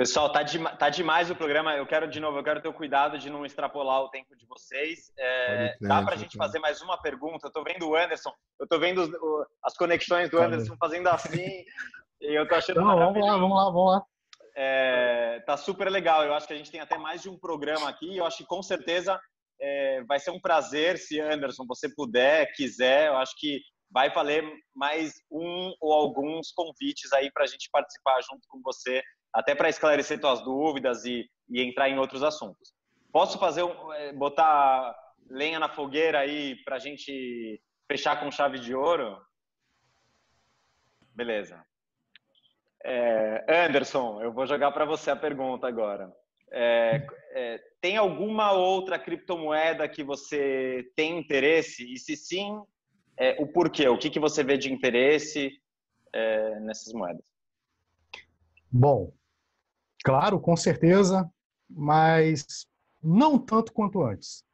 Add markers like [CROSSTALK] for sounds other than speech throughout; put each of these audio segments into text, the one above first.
Pessoal, tá, de, tá demais o programa. Eu quero, de novo, eu quero ter o cuidado de não extrapolar o tempo de vocês. É, dá para a gente fazer mais uma pergunta? Eu tô vendo o Anderson, eu tô vendo os, o, as conexões do Anderson fazendo assim, e eu tô achando... Não, vamos lá, vamos lá, vamos lá. É, tá super legal. Eu acho que a gente tem até mais de um programa aqui. Eu acho que com certeza é, vai ser um prazer se Anderson você puder, quiser. Eu acho que vai valer mais um ou alguns convites aí para a gente participar junto com você até para esclarecer suas dúvidas e, e, entrar em outros assuntos. Posso fazer é, botar lenha na fogueira aí para a gente fechar com chave de ouro? Beleza. É, Anderson, eu vou jogar para você a pergunta agora. É, é, tem alguma outra criptomoeda que você tem interesse? E se sim, é, o porquê? O que, que você vê de interesse é, nessas moedas? Bom, Claro, com certeza, mas não tanto quanto antes.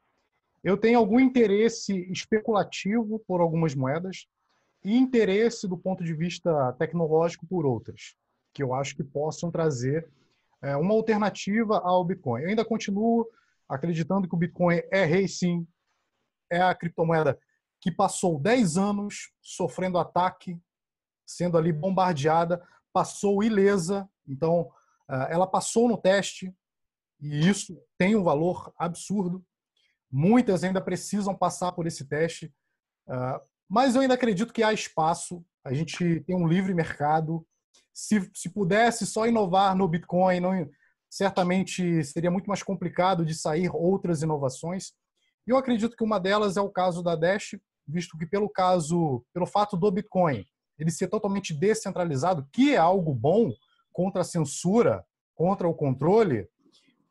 Eu tenho algum interesse especulativo por algumas moedas e interesse do ponto de vista tecnológico por outras, que eu acho que possam trazer é, uma alternativa ao Bitcoin. Eu ainda continuo acreditando que o Bitcoin é rei sim, é a criptomoeda que passou 10 anos sofrendo ataque, sendo ali bombardeada, passou ilesa. Então, ela passou no teste e isso tem um valor absurdo. Muitas ainda precisam passar por esse teste, ah, mas eu ainda acredito que há espaço. A gente tem um livre mercado. Se, se pudesse só inovar no Bitcoin, não, certamente seria muito mais complicado de sair outras inovações. E eu acredito que uma delas é o caso da Dash, visto que pelo caso, pelo fato do Bitcoin ele ser totalmente descentralizado, que é algo bom, contra a censura, contra o controle,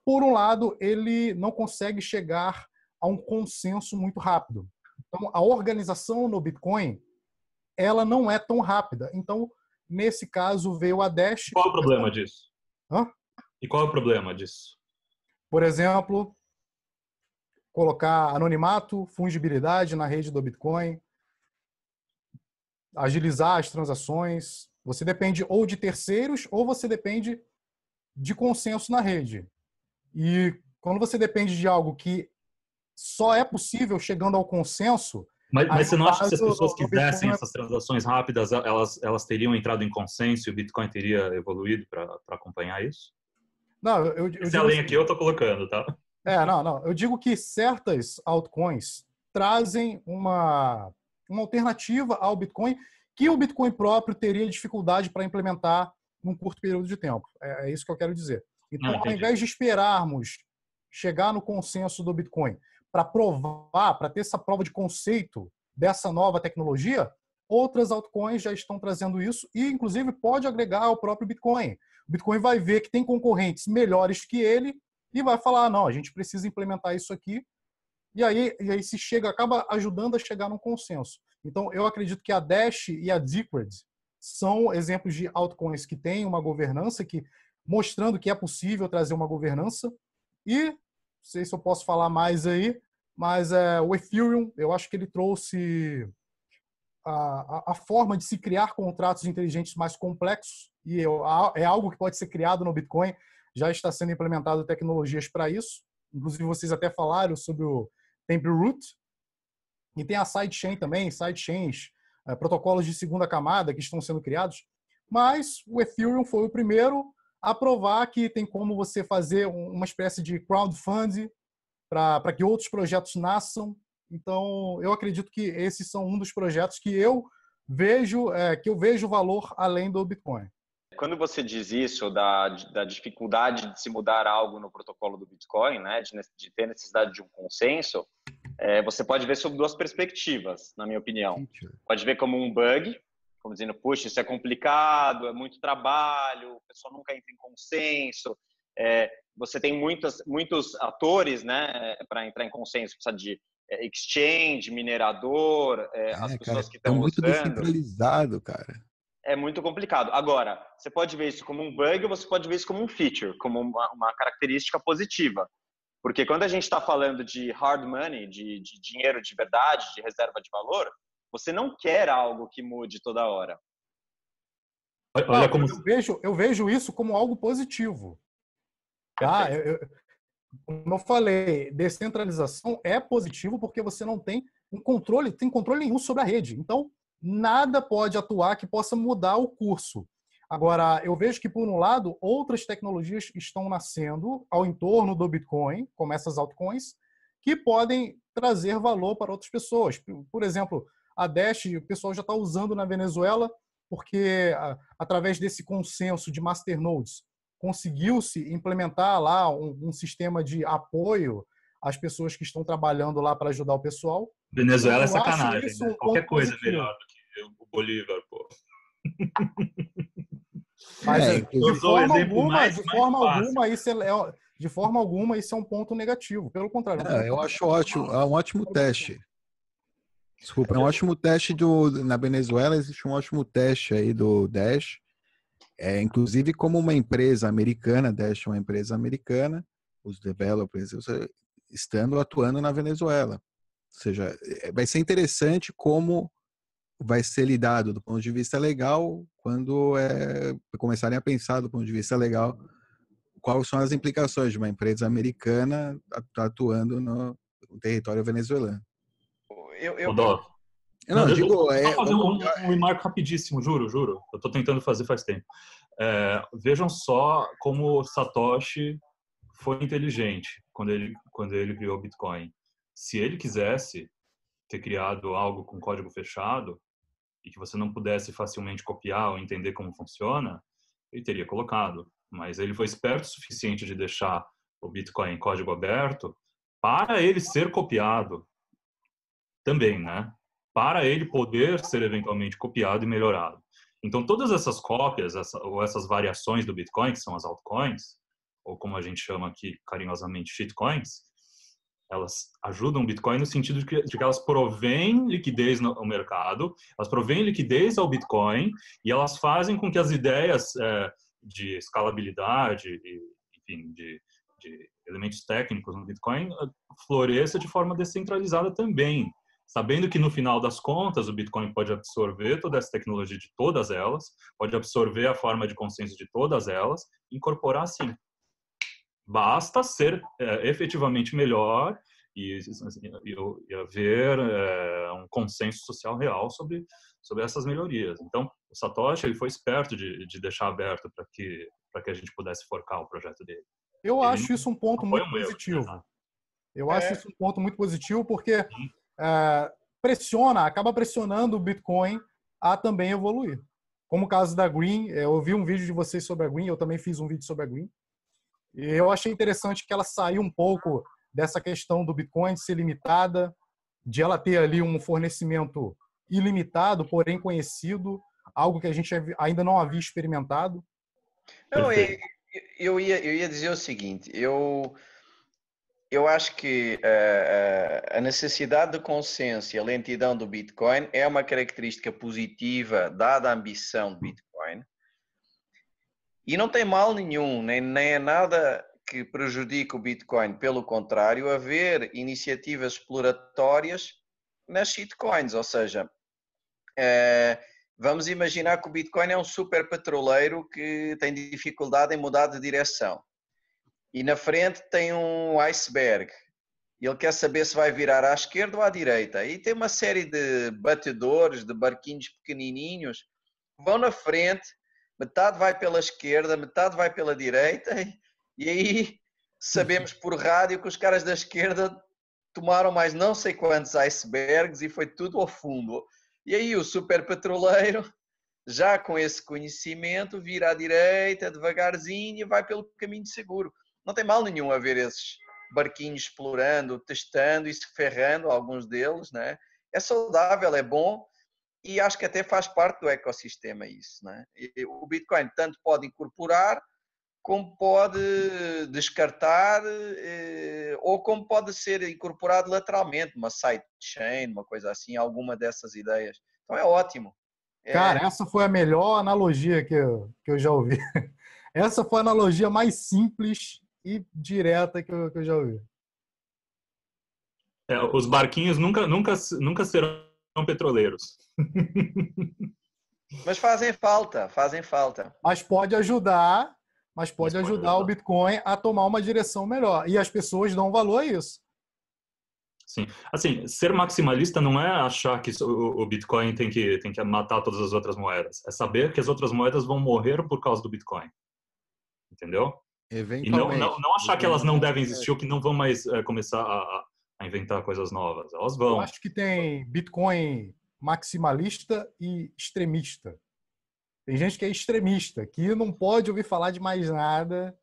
por um lado, ele não consegue chegar a um consenso muito rápido. Então, a organização no Bitcoin, ela não é tão rápida. Então, nesse caso, veio a Dash... Qual é o problema disso? Hã? E qual é o problema disso? Por exemplo, colocar anonimato, fungibilidade na rede do Bitcoin, agilizar as transações, você depende ou de terceiros ou você depende de consenso na rede. E quando você depende de algo que só é possível chegando ao consenso. Mas, mas você não acha que se as pessoas quisessem essas transações rápidas, elas, elas teriam entrado em consenso e o Bitcoin teria evoluído para acompanhar isso? Não, eu, eu Se além aqui eu estou colocando, tá? É, não, não. Eu digo que certas altcoins trazem uma, uma alternativa ao Bitcoin que o Bitcoin próprio teria dificuldade para implementar num curto período de tempo. É, é isso que eu quero dizer. Então, ah, ao invés de esperarmos chegar no consenso do Bitcoin para provar, para ter essa prova de conceito dessa nova tecnologia, outras altcoins já estão trazendo isso e, inclusive, pode agregar ao próprio Bitcoin. O Bitcoin vai ver que tem concorrentes melhores que ele e vai falar: não, a gente precisa implementar isso aqui. E aí, e aí se chega, acaba ajudando a chegar num consenso. Então, eu acredito que a Dash e a Decred são exemplos de altcoins que têm uma governança, que mostrando que é possível trazer uma governança. E, não sei se eu posso falar mais aí, mas é, o Ethereum, eu acho que ele trouxe a, a, forma de se criar contratos inteligentes mais complexos, e eu, a, é algo que pode ser criado no Bitcoin, já está sendo implementado tecnologias para isso. Inclusive, vocês até falaram sobre o Taproot, e tem a sidechain também, sidechains, é, protocolos de segunda camada que estão sendo criados. Mas o Ethereum foi o primeiro a provar que tem como você fazer uma espécie de crowdfunding para que outros projetos nasçam. Então, eu acredito que esses são um dos projetos que eu vejo é, que eu vejo valor além do Bitcoin. Quando você diz isso da, da dificuldade de se mudar algo no protocolo do Bitcoin, né, de, de ter necessidade de um consenso, é, você pode ver sob duas perspectivas, na minha opinião. Pode ver como um bug, como dizendo, puxa, isso é complicado, é muito trabalho, o pessoal nunca entra em consenso. É, você tem muitas, muitos atores, né, para entrar em consenso, precisa de é, exchange, minerador, é, as é, pessoas cara, que estão é muito descentralizado, cara. É muito complicado. Agora, você pode ver isso como um bug ou você pode ver isso como um feature, como uma, uma característica positiva. Porque quando a gente está falando de hard money, de, de, dinheiro de verdade, de reserva de valor, você não quer algo que mude toda hora. Olha como... eu, vejo, eu vejo isso como algo positivo. Tá? Eu, eu, como eu falei, descentralização é positivo porque você não tem um controle, tem controle nenhum sobre a rede. Então, nada pode atuar que possa mudar o curso. Agora, eu vejo que, por um lado, outras tecnologias estão nascendo ao entorno do Bitcoin, como essas altcoins, que podem trazer valor para outras pessoas. Por exemplo, a Dash, o pessoal já está usando na Venezuela, porque através desse consenso de masternodes conseguiu-se implementar lá um, um, sistema de apoio às pessoas que estão trabalhando lá para ajudar o pessoal. Venezuela é sacanagem, né? Qualquer coisa é melhor do que o Bolívar, pô. [LAUGHS] Mas é, de forma alguma, mais, de forma alguma isso é, é, de forma alguma isso é um ponto negativo. Pelo contrário. É, eu acho ótimo, é um ótimo teste. Desculpa, é um ótimo teste do na Venezuela existe um ótimo teste aí do Dash. É, inclusive como uma empresa americana, Dash é uma empresa americana, os developers estando atuando na Venezuela. Ou seja, é, vai ser interessante como vai ser lidado do ponto de vista legal quando é, começarem a pensar do ponto de vista legal quais são as implicações de uma empresa americana atuando no, território venezuelano. Eu, eu... Não, não, eu digo, é, fazer um, um remarco rapidíssimo, juro, juro. Eu estou tentando fazer faz tempo. É, vejam só como Satoshi foi inteligente quando ele quando ele criou o Bitcoin. Se ele quisesse ter criado algo com código fechado, e que você não pudesse facilmente copiar ou entender como funciona, ele teria colocado. Mas ele foi esperto o suficiente de deixar o Bitcoin em código aberto para ele ser copiado também, né? Para ele poder ser eventualmente copiado e melhorado. Então, todas essas cópias, essa, ou essas variações do Bitcoin, que são as altcoins, ou como a gente chama aqui carinhosamente shitcoins, elas ajudam o Bitcoin no sentido de que, de que elas provêm liquidez no, mercado, elas provêm liquidez ao Bitcoin e elas fazem com que as ideias é, de escalabilidade e, enfim, de, de, elementos técnicos no Bitcoin eh, floresça de forma descentralizada também, sabendo que no final das contas o Bitcoin pode absorver toda essa tecnologia de todas elas, pode absorver a forma de consenso de todas elas, incorporar sim Basta ser é, efetivamente melhor e, e, e haver é, um consenso social real sobre sobre essas melhorias. Então, o Satoshi ele foi esperto de, de deixar aberto para que para que a gente pudesse forcar o projeto dele. Eu ele acho isso um ponto muito um positivo. Erro, né? Eu é. acho isso um ponto muito positivo porque é, pressiona, acaba pressionando o Bitcoin a também evoluir. Como o caso da Green, é, eu vi um vídeo de vocês sobre a Green, eu também fiz um vídeo sobre a Green. E eu achei interessante que ela saiu um pouco dessa questão do Bitcoin de ser limitada, de ela ter ali um fornecimento ilimitado, porém conhecido, algo que a gente ainda não havia experimentado. Não, eu, eu, ia, eu ia dizer o seguinte, eu, eu acho que uh, a necessidade de consenso e a lentidão do Bitcoin é uma característica positiva, dada a ambição do Bitcoin, e não tem mal nenhum, nem, nem é nada que prejudique o Bitcoin. Pelo contrário, haver iniciativas exploratórias nas shitcoins, ou seja, é, vamos imaginar que o Bitcoin é um super petroleiro que tem dificuldade em mudar de direção. E na frente tem um iceberg. Ele quer saber se vai virar à esquerda ou à direita. E tem uma série de batedores, de barquinhos pequenininhos, que vão na frente metade vai pela esquerda, metade vai pela direita, e aí sabemos por rádio que os caras da esquerda tomaram mais não sei quantos icebergs e foi tudo ao fundo. E aí o super petroleiro, já com esse conhecimento, vira à direita devagarzinho e vai pelo caminho seguro. Não tem mal nenhum a ver esses barquinhos explorando, testando e se ferrando, alguns deles, né? É saudável, é bom, e acho que até faz parte do ecossistema isso. Né? o Bitcoin tanto pode incorporar, como pode descartar, eh, ou como pode ser incorporado lateralmente, uma sidechain, uma coisa assim, alguma dessas ideias. Então é ótimo. É... Cara, essa foi a melhor analogia que eu, que eu já ouvi. [LAUGHS] Essa foi a analogia mais simples e direta que eu, que eu já ouvi. É, os barquinhos nunca, nunca, nunca serão petroleiros. [LAUGHS] Mas fazem falta, fazem falta. Mas pode ajudar mas pode, mas ajudar, ajudar o Bitcoin a tomar uma direção melhor. E as pessoas dão valor a isso. Sim. Assim, ser maximalista não é achar que o Bitcoin tem que, tem que matar todas as outras moedas. É saber que as outras moedas vão morrer por causa do Bitcoin. Entendeu? E não, não, não achar que elas não devem existir ou que não vão mais é, começar a, a, inventar coisas novas. Elas vão. Eu acho que tem Bitcoin maximalista e extremista. Tem gente que é extremista, que não pode ouvir falar de mais nada.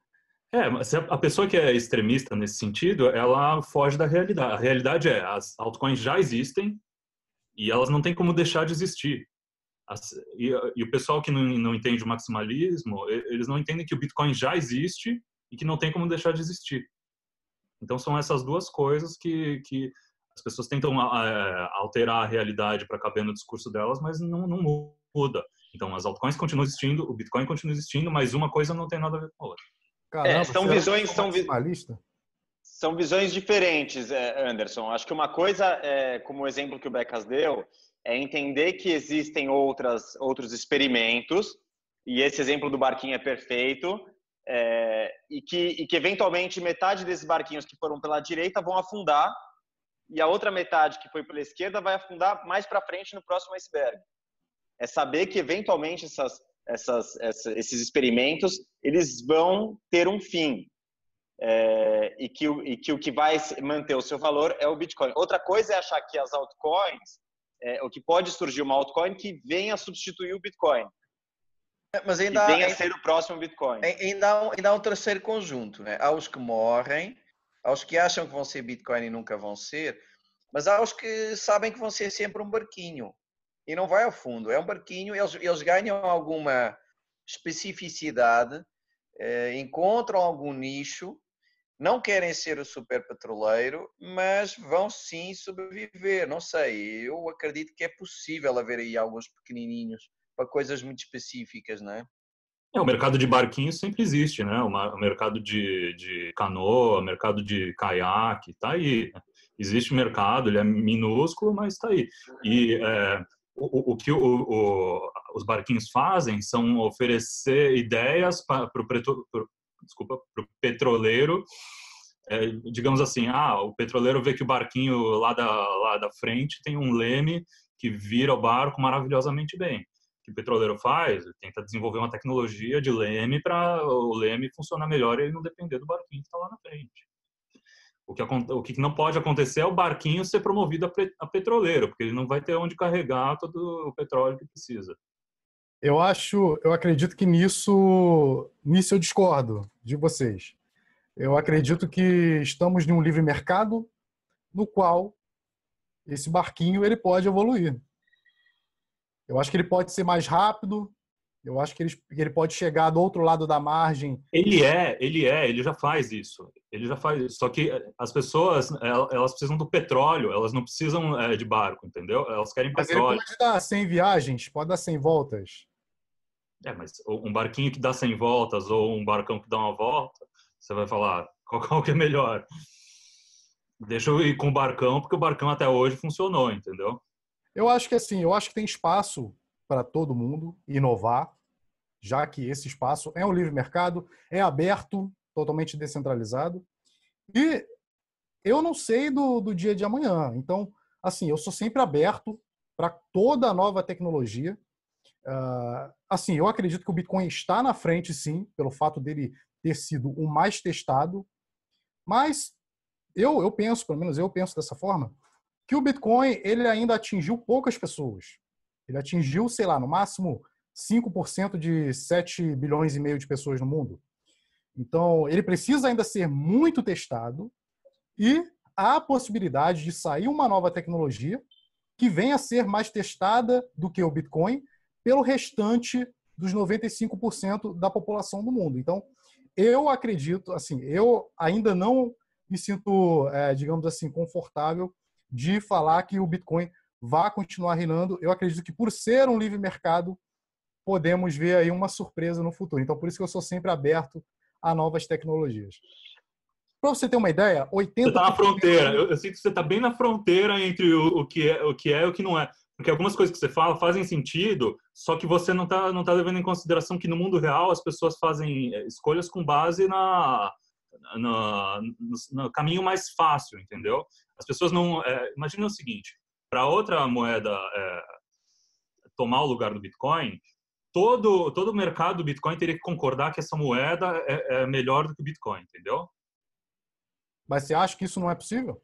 É, mas a pessoa que é extremista nesse sentido, ela foge da realidade. A realidade é, as altcoins já existem e elas não têm como deixar de existir. E, e, o pessoal que não, não entende o maximalismo, eles não entendem que o Bitcoin já existe e que não tem como deixar de existir. Então são essas duas coisas que, que as pessoas tentam é, alterar a realidade para caber no discurso delas, mas não, não muda. Então, as altcoins continuam existindo, o Bitcoin continua existindo, mas uma coisa não tem nada a ver com a outra. Caramba, é, são visões, são, são visões diferentes, é, Anderson. Acho que uma coisa, é, como o exemplo que o Becas deu, é entender que existem outras, outros experimentos, e esse exemplo do barquinho é perfeito, é, e, que, e que eventualmente metade desses barquinhos que foram pela direita vão afundar, e a outra metade que foi pela esquerda vai afundar mais para frente no próximo iceberg é saber que eventualmente essas, essas, essa, esses experimentos eles vão ter um fim é, e, que, e que o que vai manter o seu valor é o Bitcoin. Outra coisa é achar que as altcoins, é, o que pode surgir uma altcoin que venha substituir o Bitcoin. É, mas ainda que venha a ser o próximo Bitcoin. Ainda há, um, ainda há um terceiro conjunto. Né? Há os que morrem, há os que acham que vão ser Bitcoin e nunca vão ser, mas há os que sabem que vão ser sempre um barquinho e não vai ao fundo. É um barquinho, eles, eles ganham alguma especificidade, eh, encontram algum nicho, não querem ser o super petroleiro, mas vão sim sobreviver. Não sei, eu acredito que é possível haver aí alguns pequenininhos para coisas muito específicas, não é? O mercado de barquinhos sempre existe, né? O mercado de, de canoa, mercado de caiaque, tá aí. Né? Existe mercado, ele é minúsculo, mas está aí. E é, o, o que o, o, os barquinhos fazem são oferecer ideias para o petroleiro é, digamos assim ah o petroleiro vê que o barquinho lá da lá da frente tem um leme que vira o barco maravilhosamente bem que o petroleiro faz ele tenta desenvolver uma tecnologia de leme para o leme funcionar melhor e ele não depender do barquinho que está lá na frente o que, o que não pode acontecer é o barquinho ser promovido a, petroleiro, porque ele não vai ter onde carregar todo o petróleo que precisa. Eu acho, eu acredito que nisso, nisso eu discordo de vocês. Eu acredito que estamos em um livre mercado no qual esse barquinho ele pode evoluir. Eu acho que ele pode ser mais rápido, eu acho que ele, ele pode chegar do outro lado da margem. Ele é, ele é, ele já faz isso. Ele já faz isso. Só que as pessoas, elas precisam do petróleo, elas não precisam é, de barco, entendeu? Elas querem mas petróleo. Mas ele pode dar 100 viagens, pode dar 100 voltas. É, mas um barquinho que dá 100 voltas ou um barcão que dá uma volta, você vai falar, [LAUGHS] qual, qual que é melhor? Deixa eu ir com o barcão, porque o barcão até hoje funcionou, entendeu? Eu acho que assim, eu acho que tem espaço para todo mundo inovar, já que esse espaço é um livre mercado, é aberto, totalmente descentralizado. E eu não sei do, do dia de amanhã. Então, assim, eu sou sempre aberto para toda nova tecnologia. Uh, assim, eu acredito que o Bitcoin está na frente, sim, pelo fato dele ter sido o mais testado. Mas eu, eu penso, pelo menos eu penso dessa forma, que o Bitcoin ele ainda atingiu poucas pessoas. Ele atingiu, sei lá, no máximo 5% de 7 bilhões e meio de pessoas no mundo. Então, ele precisa ainda ser muito testado e há a possibilidade de sair uma nova tecnologia que venha a ser mais testada do que o Bitcoin pelo restante dos 95% da população do mundo. Então, eu acredito, assim, eu ainda não me sinto, é, digamos assim, confortável de falar que o Bitcoin vá continuar reinando. Eu acredito que por ser um livre mercado, podemos ver aí uma surpresa no futuro. Então, por isso que eu sou sempre aberto a novas tecnologias. Para você ter uma ideia, 80%... Você está na fronteira. Eu, eu, sinto que você está bem na fronteira entre o, o, que é, o que é e o que não é. Porque algumas coisas que você fala fazem sentido, só que você não está não tá levando em consideração que no mundo real as pessoas fazem é, escolhas com base na, na no, no, caminho mais fácil, entendeu? As pessoas não. É, imagina o seguinte: para outra moeda é, tomar o lugar do Bitcoin, todo todo o mercado do Bitcoin teria que concordar que essa moeda é, é melhor do que o Bitcoin, entendeu? Mas você acha que isso não é possível?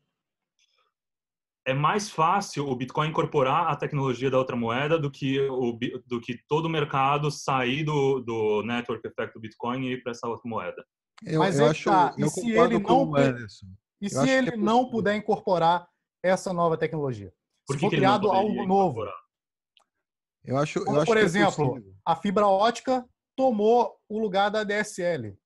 é mais fácil o Bitcoin incorporar a tecnologia da outra moeda do que o do que todo o mercado sair do, do network effect do Bitcoin e ir para essa outra moeda. Eu, Mas eu é acho, tá. e se ele não e se ele é não puder incorporar essa nova tecnologia? Por que se for criado algo novo? Eu acho, Como, eu acho por é exemplo, é a fibra ótica tomou o lugar da DSL.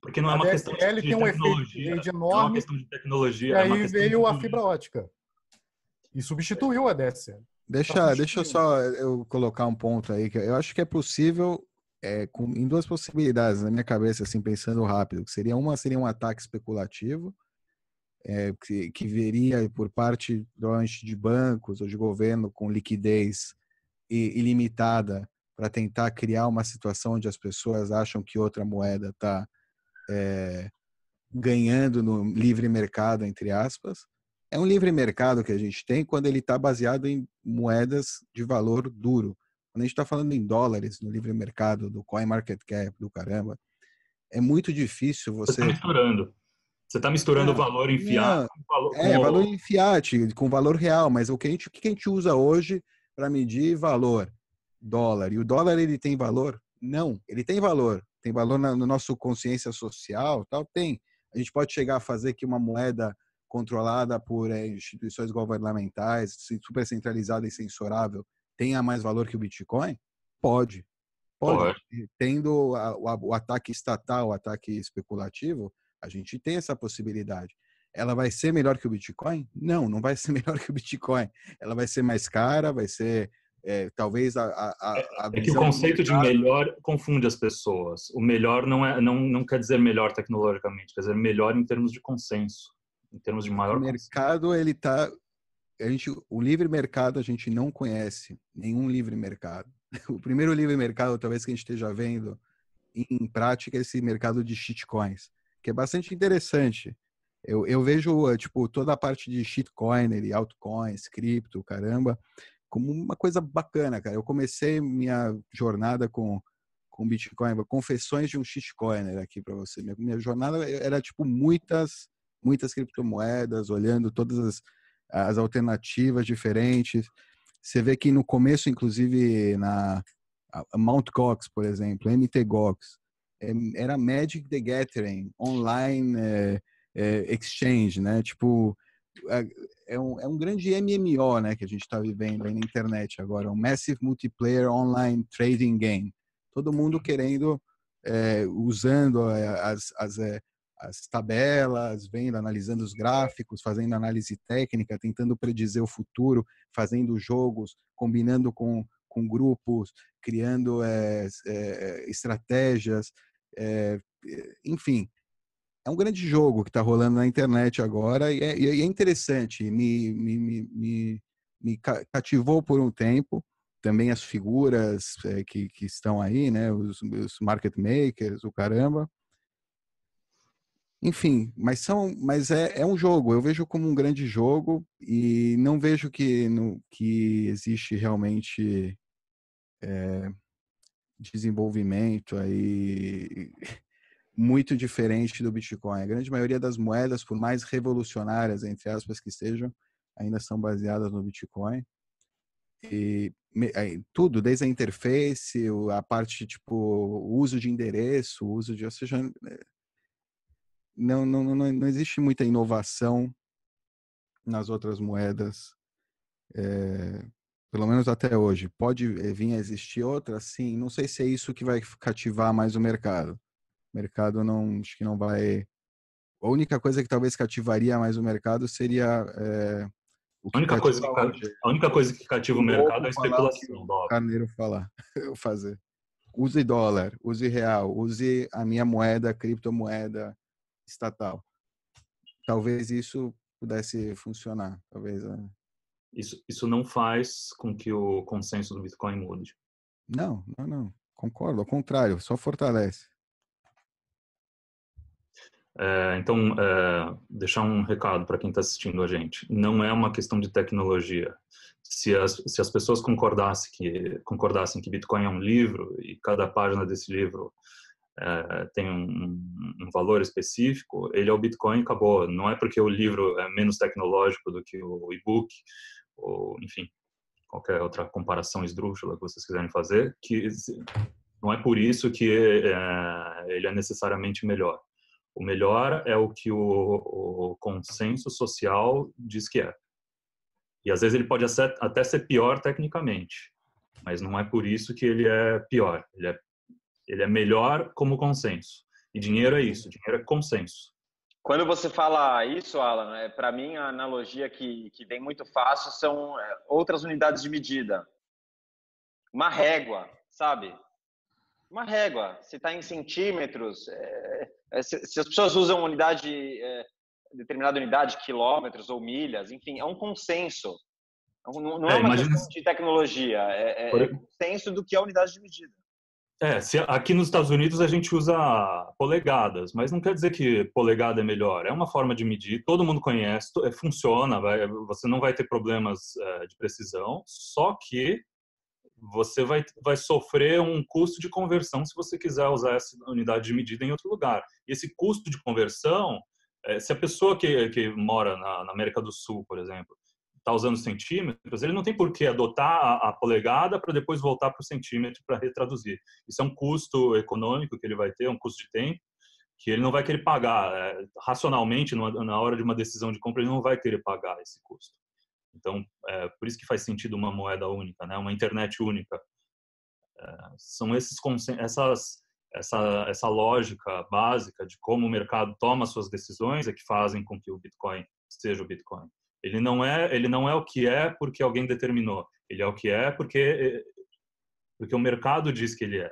Porque não é uma questão de, tem um tecnologia. Efeito enorme, é uma questão de tecnologia. E é aí veio de... a fibra ótica. E substituiu a DSL. Deixa, deixa eu só eu colocar um ponto aí, que eu acho que é possível é, com, em duas possibilidades na minha cabeça, assim, pensando rápido. Que seria uma seria um ataque especulativo, é, que, que viria por parte de bancos ou de governo com liquidez ilimitada para tentar criar uma situação onde as pessoas acham que outra moeda está é, ganhando no livre mercado, entre aspas. É um livre mercado que a gente tem quando ele está baseado em moedas de valor duro. Quando a gente está falando em dólares no livre mercado, do coin market cap, do caramba, é muito difícil você. Você está misturando. Você está misturando o valor em fiat com valor. É, valor em fiat, com valor real, mas o que a gente, o que a gente usa hoje para medir valor? Dólar. E o dólar ele tem valor? Não, ele tem valor tem valor na no nosso consciência social, tal, tem. A gente pode chegar a fazer que uma moeda controlada por é, instituições governamentais, super centralizada e censurável, tenha mais valor que o Bitcoin? Pode. Pode. Pode. Tendo a, o, o ataque estatal, o ataque especulativo, a gente tem essa possibilidade. Ela vai ser melhor que o Bitcoin? Não, não vai ser [LAUGHS] melhor que o Bitcoin. Ela vai ser mais cara, vai ser é, talvez a, a, a é, é que o conceito de melhor confunde as pessoas. O melhor não é não, não quer dizer melhor tecnologicamente, quer dizer melhor em termos de consenso, em termos de maior. O mercado consenso. ele tá a gente o livre mercado a gente não conhece nenhum livre mercado. [LAUGHS] O primeiro livre mercado talvez que a gente esteja vendo em prática é esse mercado de shitcoins, que é bastante interessante. Eu, eu vejo tipo toda a parte de shitcoin, altcoins, cripto, caramba como uma coisa bacana, cara. Eu comecei minha jornada com com Bitcoin, confessões de um shitcoiner aqui para você. Minha, minha, jornada era tipo muitas muitas criptomoedas, olhando todas as, as alternativas diferentes. Você vê que no começo, inclusive na Mount Gox, por exemplo, MT Gox, é, era Magic the Gathering, online é, é, exchange, né? Tipo, é um, é um grande MMO, né, que a gente está vivendo aí na internet agora, um Massive Multiplayer Online Trading Game. Todo mundo querendo, é, usando as, as, as tabelas, vendo, analisando os gráficos, fazendo análise técnica, tentando predizer o futuro, fazendo jogos, combinando com, com grupos, criando é, é, estratégias, é, enfim, é um grande jogo que está rolando na internet agora e é, e é interessante, me, me, me, me, cativou por um tempo. Também as figuras que, que estão aí, né? Os, os market makers, o caramba. Enfim, mas são, mas é, é um jogo. Eu vejo como um grande jogo e não vejo que, no, que existe realmente é, desenvolvimento aí [LAUGHS] muito diferente do Bitcoin. A grande maioria das moedas, por mais revolucionárias, entre aspas, que sejam, ainda são baseadas no Bitcoin. E tudo, desde a interface, a parte tipo uso de endereço, uso de, ou seja, é, não, não, não, não existe muita inovação nas outras moedas, é, pelo menos até hoje. Pode eh, vir a existir outra, sim. Não sei se é isso que vai cativar mais o mercado. O mercado não, acho que não vai. A única coisa que talvez cativaria mais o mercado seria é, a única, coisa que, a única coisa que cativa o mercado é a especulação. O Carneiro falar, [LAUGHS] eu fazer. Use dólar, use real, use a minha moeda, criptomoeda estatal. Talvez isso pudesse funcionar. Talvez. É. isso, isso não faz com que o consenso do Bitcoin mude. Não, não, não. Concordo, ao contrário, só fortalece. É, então, é, deixar um recado para quem está assistindo a gente. Não é uma questão de tecnologia. Se as, se as pessoas concordassem que, concordassem que Bitcoin é um livro e cada página desse livro é, tem um, um, valor específico, ele é o Bitcoin acabou. Não é porque o livro é menos tecnológico do que o e-book, ou enfim, qualquer outra comparação esdrúxula que vocês quiserem fazer, que não é por isso que é, ele é necessariamente melhor. O melhor é o que o, o, consenso social diz que é. E às vezes ele pode até ser pior tecnicamente, mas não é por isso que ele é pior. Ele é, ele é melhor como consenso. E dinheiro é isso, dinheiro é consenso. Quando você fala isso, Alan, é, para mim a analogia que, que vem muito fácil são é, outras unidades de medida. Uma régua, sabe? Uma régua. Se está em centímetros, é, é, se, se, as pessoas usam unidade, é, determinada unidade, quilômetros ou milhas, enfim, é um consenso. Não, não é, é, uma imagina... questão de tecnologia, é, é, Por... consenso do que é unidade de medida. É, se aqui nos Estados Unidos a gente usa polegadas, mas não quer dizer que polegada é melhor. É uma forma de medir, todo mundo conhece, é, funciona, vai, você não vai ter problemas é, de precisão, só que você vai, vai sofrer um custo de conversão se você quiser usar essa unidade de medida em outro lugar. E esse custo de conversão, é, se a pessoa que, que mora na, na América do Sul, por exemplo, está usando centímetros, ele não tem por que adotar a, a polegada para depois voltar para o centímetro para retraduzir. Isso é um custo econômico que ele vai ter, um custo de tempo, que ele não vai querer pagar. É, racionalmente, numa, na hora de uma decisão de compra, ele não vai querer pagar esse custo. Então, é, por isso que faz sentido uma moeda única, né? uma internet única. É, são esses essas essa, essa lógica básica de como o mercado toma suas decisões é que fazem com que o Bitcoin seja o Bitcoin. Ele não é, ele não é o que é porque alguém determinou. Ele é o que é porque porque o mercado diz que ele é.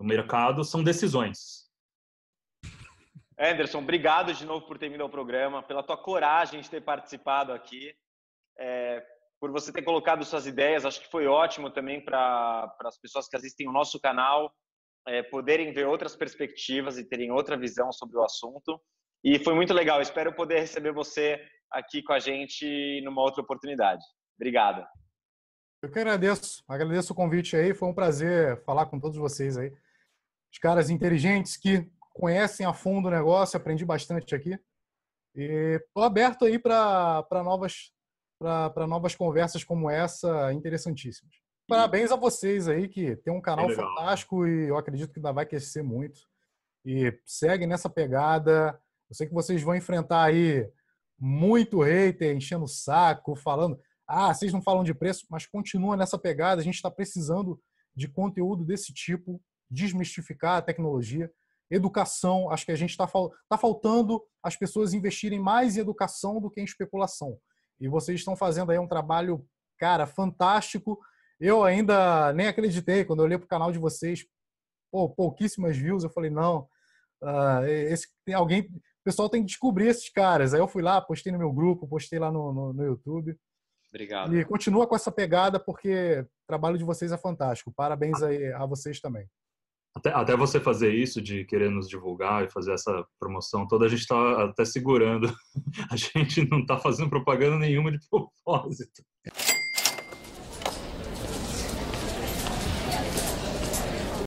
O mercado são decisões. Anderson, obrigado de novo por ter vindo ao programa, pela tua coragem de ter participado aqui, é, por você ter colocado suas ideias. Acho que foi ótimo também para as pessoas que assistem o nosso canal é, poderem ver outras perspectivas e terem outra visão sobre o assunto. E foi muito legal. Espero poder receber você aqui com a gente numa outra oportunidade. Obrigado. Eu que agradeço. Agradeço o convite aí. Foi um prazer falar com todos vocês aí. Os caras inteligentes que conhecem a fundo o negócio. Aprendi bastante aqui. E estou aberto aí para novas para novas conversas como essa interessantíssimas. Parabéns a vocês aí que tem um canal é fantástico e eu acredito que ainda vai crescer muito. E segue nessa pegada. Eu sei que vocês vão enfrentar aí muito hater enchendo o saco, falando, ah, vocês não falam de preço, mas continua nessa pegada. A gente está precisando de conteúdo desse tipo, desmistificar a tecnologia. Educação, acho que a gente está tá faltando as pessoas investirem mais em educação do que em especulação. E vocês estão fazendo aí um trabalho, cara, fantástico. Eu ainda nem acreditei quando eu olhei para o canal de vocês, pô, pouquíssimas views. Eu falei, não, uh, esse, tem alguém, o pessoal tem que descobrir esses caras. Aí eu fui lá, postei no meu grupo, postei lá no, no, no YouTube. Obrigado. E continua com essa pegada, porque o trabalho de vocês é fantástico. Parabéns aí a vocês também. Até, até você fazer isso, de querer nos divulgar e fazer essa promoção toda, a gente está até segurando. [LAUGHS] A gente não está fazendo propaganda nenhuma de propósito.